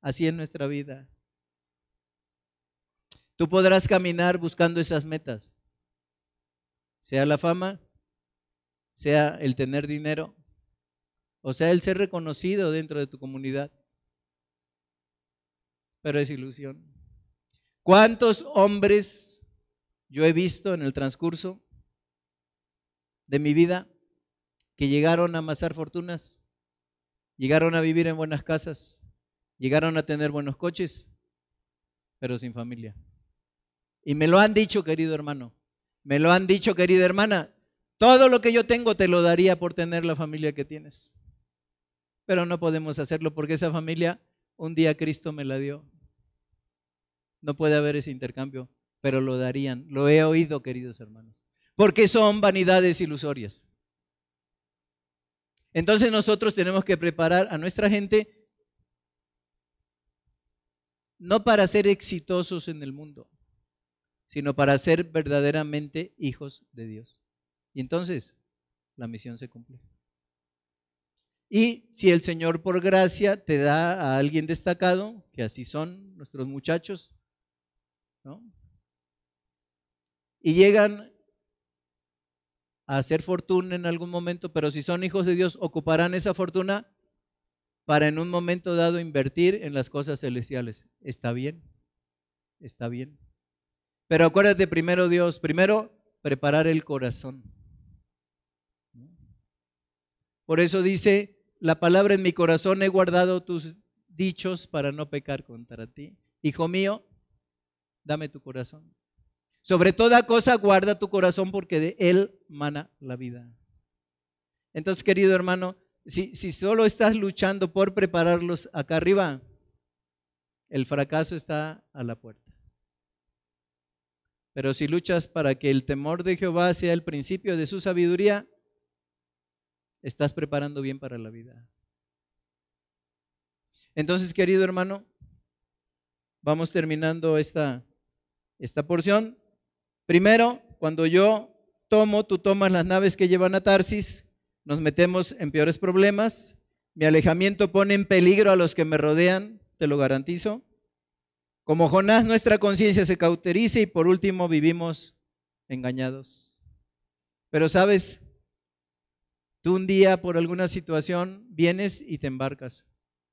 Así es nuestra vida. Tú podrás caminar buscando esas metas, sea la fama, sea el tener dinero, o sea el ser reconocido dentro de tu comunidad. Pero es ilusión. ¿Cuántos hombres yo he visto en el transcurso de mi vida que llegaron a amasar fortunas, llegaron a vivir en buenas casas, llegaron a tener buenos coches, pero sin familia? Y me lo han dicho, querido hermano. Me lo han dicho, querida hermana. Todo lo que yo tengo te lo daría por tener la familia que tienes. Pero no podemos hacerlo porque esa familia un día Cristo me la dio. No puede haber ese intercambio, pero lo darían. Lo he oído, queridos hermanos. Porque son vanidades ilusorias. Entonces nosotros tenemos que preparar a nuestra gente no para ser exitosos en el mundo, sino para ser verdaderamente hijos de Dios. Y entonces la misión se cumple. Y si el Señor por gracia te da a alguien destacado, que así son nuestros muchachos, ¿no? Y llegan hacer fortuna en algún momento, pero si son hijos de Dios, ocuparán esa fortuna para en un momento dado invertir en las cosas celestiales. Está bien, está bien. Pero acuérdate primero Dios, primero preparar el corazón. Por eso dice, la palabra en mi corazón, he guardado tus dichos para no pecar contra ti. Hijo mío, dame tu corazón. Sobre toda cosa guarda tu corazón porque de él mana la vida. Entonces, querido hermano, si, si solo estás luchando por prepararlos acá arriba, el fracaso está a la puerta. Pero si luchas para que el temor de Jehová sea el principio de su sabiduría, estás preparando bien para la vida. Entonces, querido hermano, vamos terminando esta, esta porción. Primero, cuando yo tomo, tú tomas las naves que llevan a Tarsis, nos metemos en peores problemas. Mi alejamiento pone en peligro a los que me rodean, te lo garantizo. Como Jonás, nuestra conciencia se cauteriza y por último vivimos engañados. Pero sabes, tú un día por alguna situación vienes y te embarcas.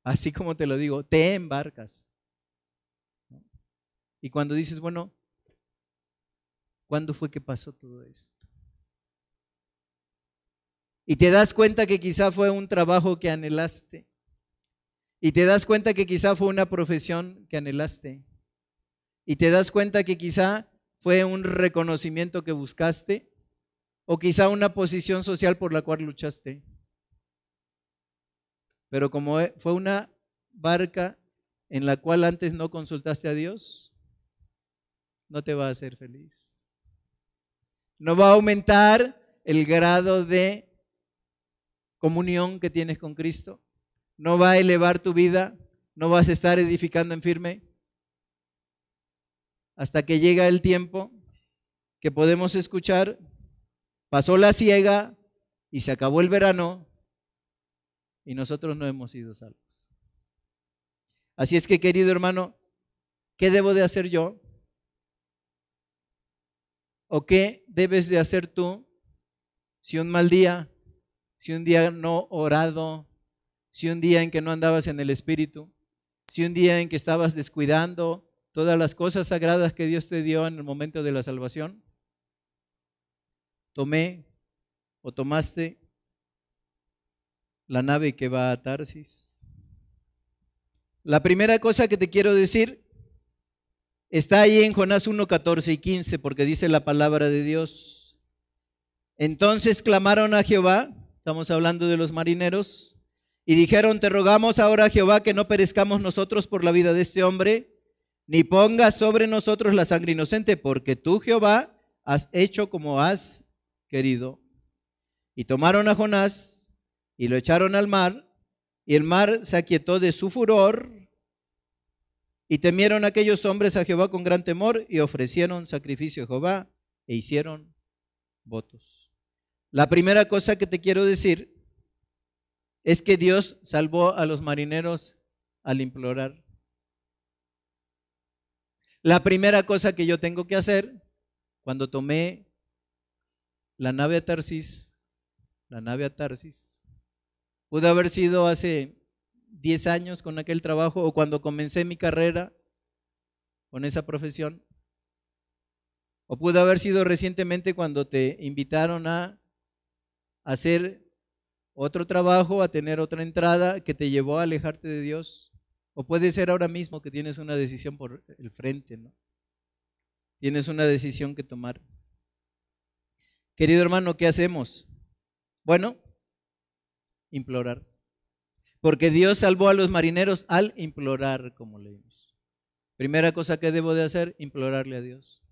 Así como te lo digo, te embarcas. Y cuando dices, bueno, ¿cuándo fue que pasó todo esto? Y te das cuenta que quizá fue un trabajo que anhelaste. Y te das cuenta que quizá fue una profesión que anhelaste. Y te das cuenta que quizá fue un reconocimiento que buscaste. O quizá una posición social por la cual luchaste. Pero como e, fue una barca en la cual antes no consultaste a Dios, no te va a hacer feliz. No va a aumentar el grado de comunión que tienes con Cristo. No va a elevar tu vida, no vas a estar edificando en firme. Hasta que llega el tiempo que podemos escuchar, pasó la ciega y se acabó el verano y nosotros no hemos sido salvos. Así es que, querido hermano, ¿qué debo de hacer yo? ¿O qué debes de hacer tú si un mal día si un día no orado, si un día en que no andabas en el Espíritu, si un día en que estabas descuidando todas las cosas sagradas que Dios te dio en el momento de la salvación, tomé o tomaste la nave que va a Tarsis. La primera cosa que te quiero decir está ahí en Jonás 1, 14 y 15, porque dice la palabra de Dios. Entonces clamaron a Jehová Estamos hablando de los marineros. Y dijeron, te rogamos ahora, Jehová, que no perezcamos nosotros por la vida de este hombre, ni pongas sobre nosotros la sangre inocente, porque tú, Jehová, has hecho como has querido. Y tomaron a Jonás y lo echaron al mar, y el mar se aquietó de su furor, y temieron aquellos hombres a Jehová con gran temor, y ofrecieron sacrificio a Jehová, e hicieron votos. La primera cosa que te quiero decir es que Dios salvó a los marineros al implorar. La primera cosa que yo tengo que hacer cuando tomé la nave a Tarsis, la nave a Tarsis, pudo haber sido hace 10 años con aquel trabajo o cuando comencé mi carrera con esa profesión, o pudo haber sido recientemente cuando te invitaron a hacer otro trabajo, a tener otra entrada que te llevó a alejarte de Dios. O puede ser ahora mismo que tienes una decisión por el frente, ¿no? Tienes una decisión que tomar. Querido hermano, ¿qué hacemos? Bueno, implorar. Porque Dios salvó a los marineros al implorar, como leímos. Primera cosa que debo de hacer, implorarle a Dios.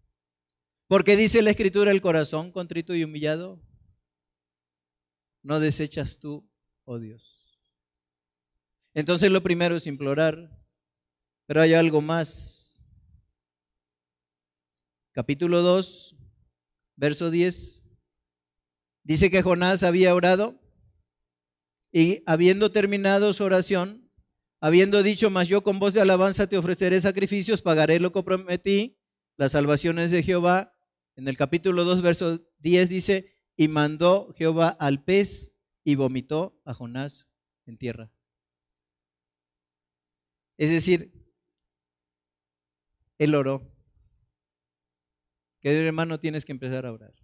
Porque dice la escritura, el corazón contrito y humillado no desechas tú, oh Dios. Entonces lo primero es implorar, pero hay algo más. Capítulo 2, verso 10. Dice que Jonás había orado y habiendo terminado su oración, habiendo dicho, mas yo con voz de alabanza te ofreceré sacrificios, pagaré lo que prometí, las salvaciones de Jehová. En el capítulo 2, verso 10 dice, y mandó Jehová al pez y vomitó a Jonás en tierra. Es decir, él oró. Querido hermano, tienes que empezar a orar.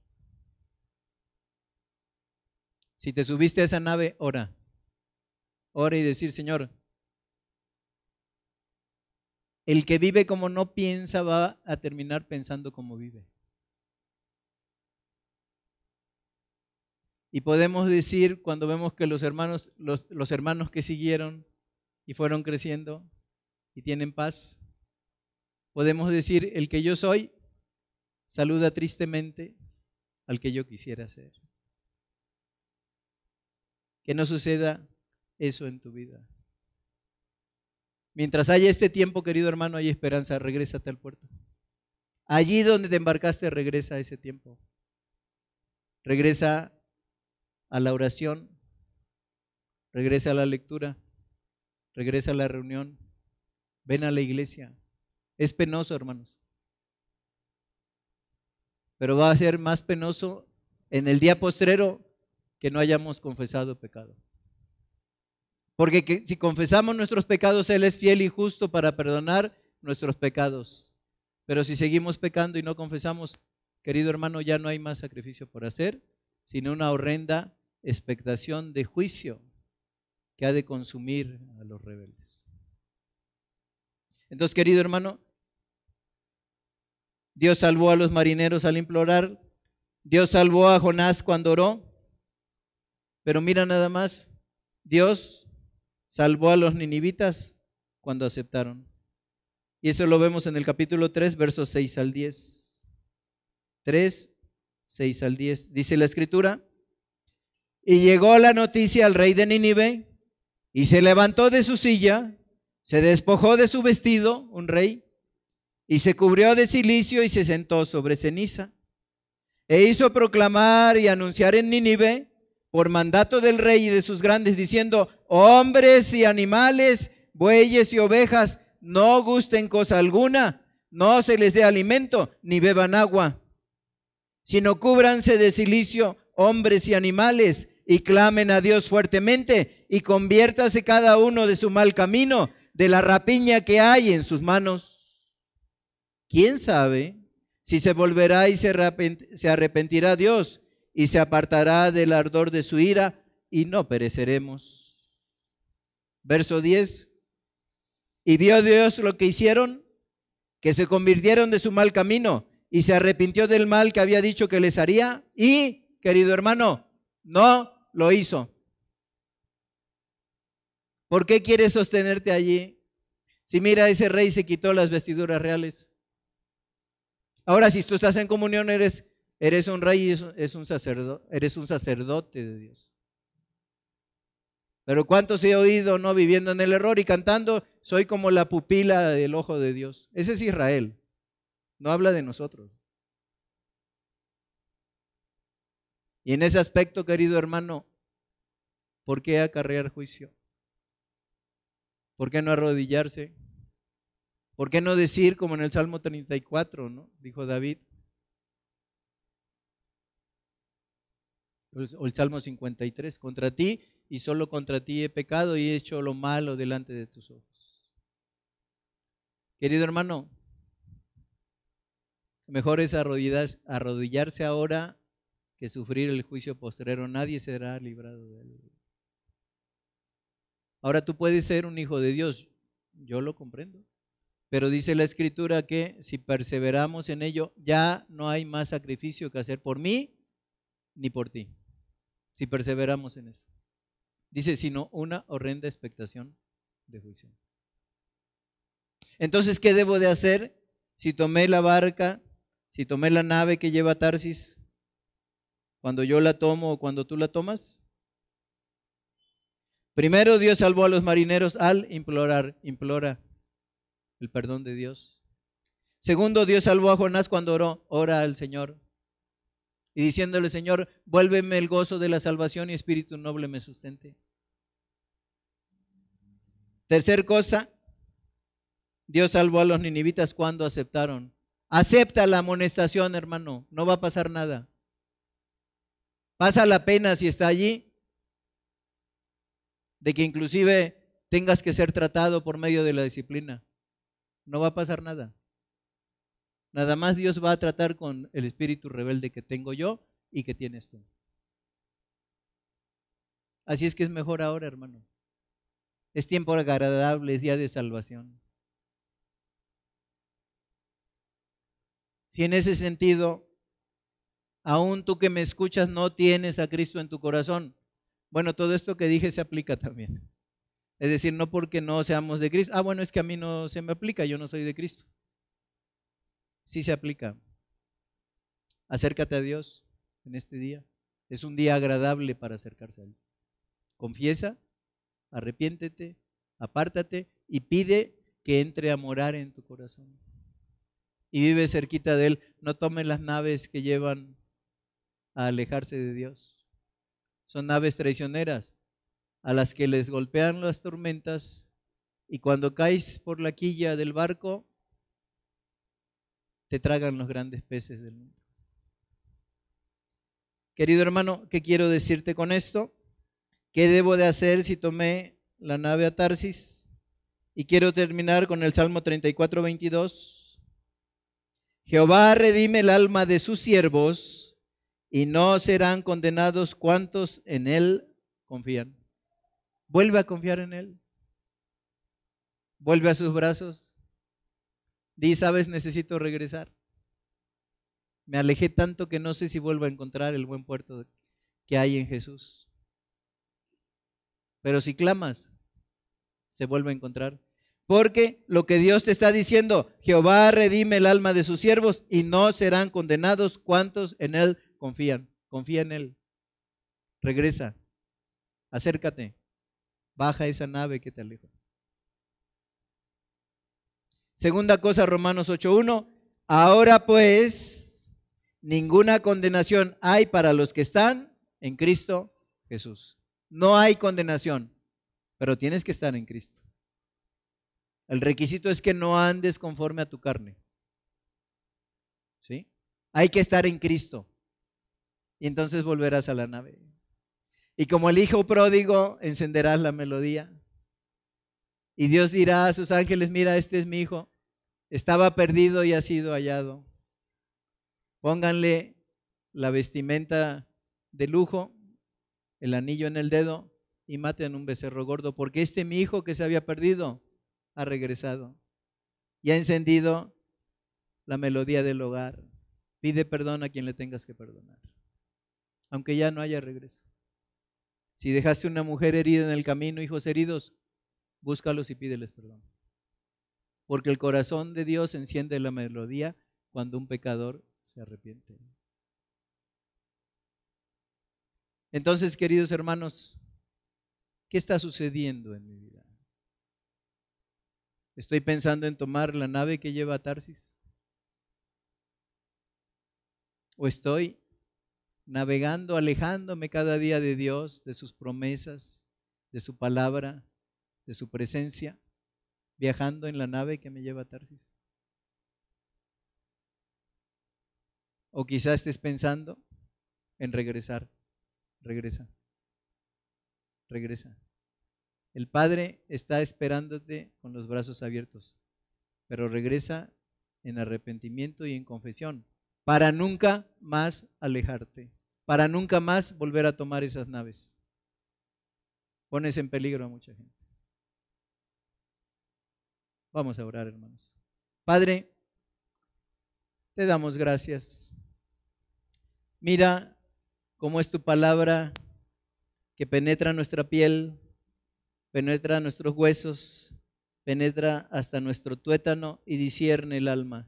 Si te subiste a esa nave, ora. Ora y decir, Señor, el que vive como no piensa va a terminar pensando como vive. Y podemos decir cuando vemos que los hermanos, los, los hermanos que siguieron y fueron creciendo y tienen paz, podemos decir, el que yo soy saluda tristemente al que yo quisiera ser. Que no suceda eso en tu vida. Mientras haya este tiempo, querido hermano, hay esperanza. Regrésate al puerto. Allí donde te embarcaste, regresa a ese tiempo. Regresa a la oración. Regresa a la lectura. Regresa a la reunión. Ven a la iglesia. Es penoso, hermanos. Pero va a ser más penoso en el día postrero que no hayamos confesado pecado. Porque si confesamos nuestros pecados, Él es fiel y justo para perdonar nuestros pecados. Pero si seguimos pecando y no confesamos, querido hermano, ya no hay más sacrificio por hacer, sino una horrenda expectación de juicio que ha de consumir a los rebeldes. Entonces, querido hermano, Dios salvó a los marineros al implorar, Dios salvó a Jonás cuando oró, pero mira nada más, Dios salvó a los ninivitas cuando aceptaron. Y eso lo vemos en el capítulo 3, versos 6 al 10. 3, 6 al 10. Dice la escritura, y llegó la noticia al rey de Nínive, y se levantó de su silla, se despojó de su vestido, un rey, y se cubrió de silicio y se sentó sobre ceniza. E hizo proclamar y anunciar en Nínive por mandato del rey y de sus grandes, diciendo, hombres y animales, bueyes y ovejas, no gusten cosa alguna, no se les dé alimento, ni beban agua, sino cúbranse de silicio hombres y animales, y clamen a Dios fuertemente, y conviértase cada uno de su mal camino, de la rapiña que hay en sus manos. ¿Quién sabe si se volverá y se arrepentirá Dios y se apartará del ardor de su ira y no pereceremos. Verso 10. Y vio Dios lo que hicieron, que se convirtieron de su mal camino y se arrepintió del mal que había dicho que les haría y, querido hermano, no lo hizo. ¿Por qué quieres sostenerte allí? Si mira, ese rey se quitó las vestiduras reales. Ahora, si tú estás en comunión, eres Eres un rey y es un sacerdote, eres un sacerdote de Dios. Pero ¿cuántos he oído no viviendo en el error y cantando, soy como la pupila del ojo de Dios? Ese es Israel. No habla de nosotros. Y en ese aspecto, querido hermano, ¿por qué acarrear juicio? ¿Por qué no arrodillarse? ¿Por qué no decir como en el Salmo 34, ¿no? Dijo David, o el Salmo 53, contra ti y solo contra ti he pecado y he hecho lo malo delante de tus ojos. Querido hermano, mejor es arrodillarse, ahora que sufrir el juicio postrero. Nadie será librado de él. Ahora tú puedes ser un hijo de Dios, yo lo comprendo. Pero dice la escritura que si perseveramos en ello, ya no hay más sacrificio que hacer por mí ni por ti si perseveramos en eso. Dice, sino una horrenda expectación de juicio. Entonces, ¿qué debo de hacer si tomé la barca, si tomé la nave que lleva Tarsis, cuando yo la tomo o cuando tú la tomas? Primero Dios salvó a los marineros al implorar, implora el perdón de Dios. Segundo, Dios salvó a Jonás cuando oró, ora al Señor y diciéndole, Señor, vuélveme el gozo de la salvación y espíritu noble me sustente. Tercer cosa, Dios salvó a los ninivitas cuando aceptaron. Acepta la amonestación, hermano, no va a pasar nada. Pasa la pena si está allí, de que inclusive tengas que ser tratado por medio de la disciplina. No va a pasar nada. Nada más Dios va a tratar con el espíritu rebelde que tengo yo y que tienes tú. Así es que es mejor ahora, hermano. Es tiempo agradable, es día de salvación. Si en ese sentido, aún tú que me escuchas no tienes a Cristo en tu corazón, bueno, todo esto que dije se aplica también. Es decir, no porque no seamos de Cristo. Ah, bueno, es que a mí no se me aplica, yo no soy de Cristo. Sí se aplica. Acércate a Dios en este día. Es un día agradable para acercarse a Él. Confiesa, arrepiéntete, apártate y pide que entre a morar en tu corazón. Y vive cerquita de Él. No tomen las naves que llevan a alejarse de Dios. Son naves traicioneras a las que les golpean las tormentas y cuando caes por la quilla del barco, te tragan los grandes peces del mundo. Querido hermano, ¿qué quiero decirte con esto? ¿Qué debo de hacer si tomé la nave a Tarsis? Y quiero terminar con el Salmo 34, 22. Jehová redime el alma de sus siervos y no serán condenados cuantos en él confían. Vuelve a confiar en él. Vuelve a sus brazos. Di, sabes, necesito regresar. Me alejé tanto que no sé si vuelvo a encontrar el buen puerto que hay en Jesús. Pero si clamas, se vuelve a encontrar. Porque lo que Dios te está diciendo, Jehová redime el alma de sus siervos y no serán condenados cuantos en Él confían. Confía en Él. Regresa. Acércate. Baja esa nave que te aleja. Segunda cosa, Romanos 8.1. Ahora pues ninguna condenación hay para los que están en Cristo Jesús. No hay condenación, pero tienes que estar en Cristo. El requisito es que no andes conforme a tu carne. ¿Sí? Hay que estar en Cristo. Y entonces volverás a la nave. Y como el hijo pródigo, encenderás la melodía. Y Dios dirá a sus ángeles, mira, este es mi hijo. Estaba perdido y ha sido hallado. Pónganle la vestimenta de lujo, el anillo en el dedo y maten un becerro gordo, porque este mi hijo que se había perdido ha regresado y ha encendido la melodía del hogar. Pide perdón a quien le tengas que perdonar, aunque ya no haya regreso. Si dejaste una mujer herida en el camino, hijos heridos, búscalos y pídeles perdón. Porque el corazón de Dios enciende la melodía cuando un pecador se arrepiente. Entonces, queridos hermanos, ¿qué está sucediendo en mi vida? ¿Estoy pensando en tomar la nave que lleva a Tarsis? ¿O estoy navegando, alejándome cada día de Dios, de sus promesas, de su palabra, de su presencia, viajando en la nave que me lleva a Tarsis? O quizás estés pensando en regresar. Regresa. Regresa. El Padre está esperándote con los brazos abiertos, pero regresa en arrepentimiento y en confesión, para nunca más alejarte, para nunca más volver a tomar esas naves. Pones en peligro a mucha gente. Vamos a orar, hermanos. Padre, te damos gracias Mira cómo es tu palabra que penetra nuestra piel, penetra nuestros huesos, penetra hasta nuestro tuétano y discierne el alma.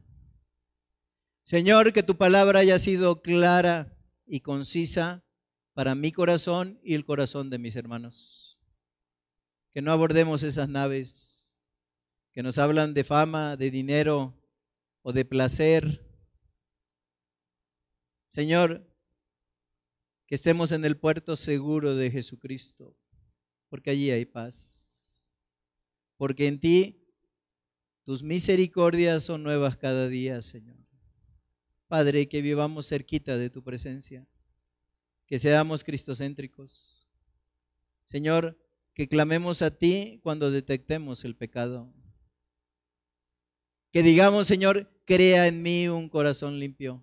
Señor, que tu palabra haya sido clara y concisa para mi corazón y el corazón de mis hermanos. Que no abordemos esas naves que nos hablan de fama, de dinero o de placer Señor, que estemos en el puerto seguro de Jesucristo, porque allí hay paz. Porque en ti tus misericordias son nuevas cada día, Señor. Padre, que vivamos cerquita de tu presencia, que seamos cristocéntricos. Señor, que clamemos a ti cuando detectemos el pecado. Que digamos, Señor, crea en mí un corazón limpio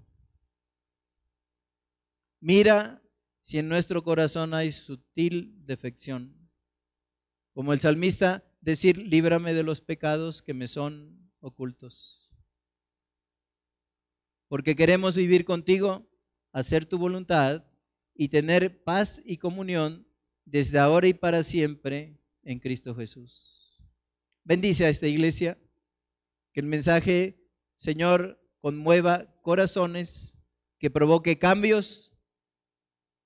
Mira si en nuestro corazón hay sutil defección Como el salmista, decir, líbrame de los pecados que me son ocultos. Porque queremos vivir contigo, hacer tu voluntad y tener paz y comunión desde ahora y para siempre en Cristo Jesús. Bendice a esta iglesia, que el mensaje, Señor, conmueva corazones, que provoque cambios,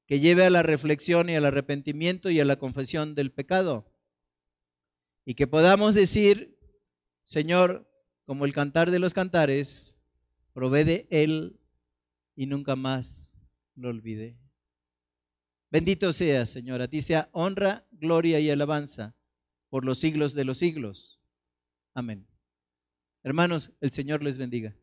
que lleve a la reflexión y al arrepentimiento y a la confesión del pecado. Y que podamos decir, Señor, como el cantar de los cantares, provee Él y nunca más lo olvide. Bendito sea, Señor, a ti sea honra, gloria y alabanza por los siglos de los siglos. Amén. Hermanos, el Señor les bendiga.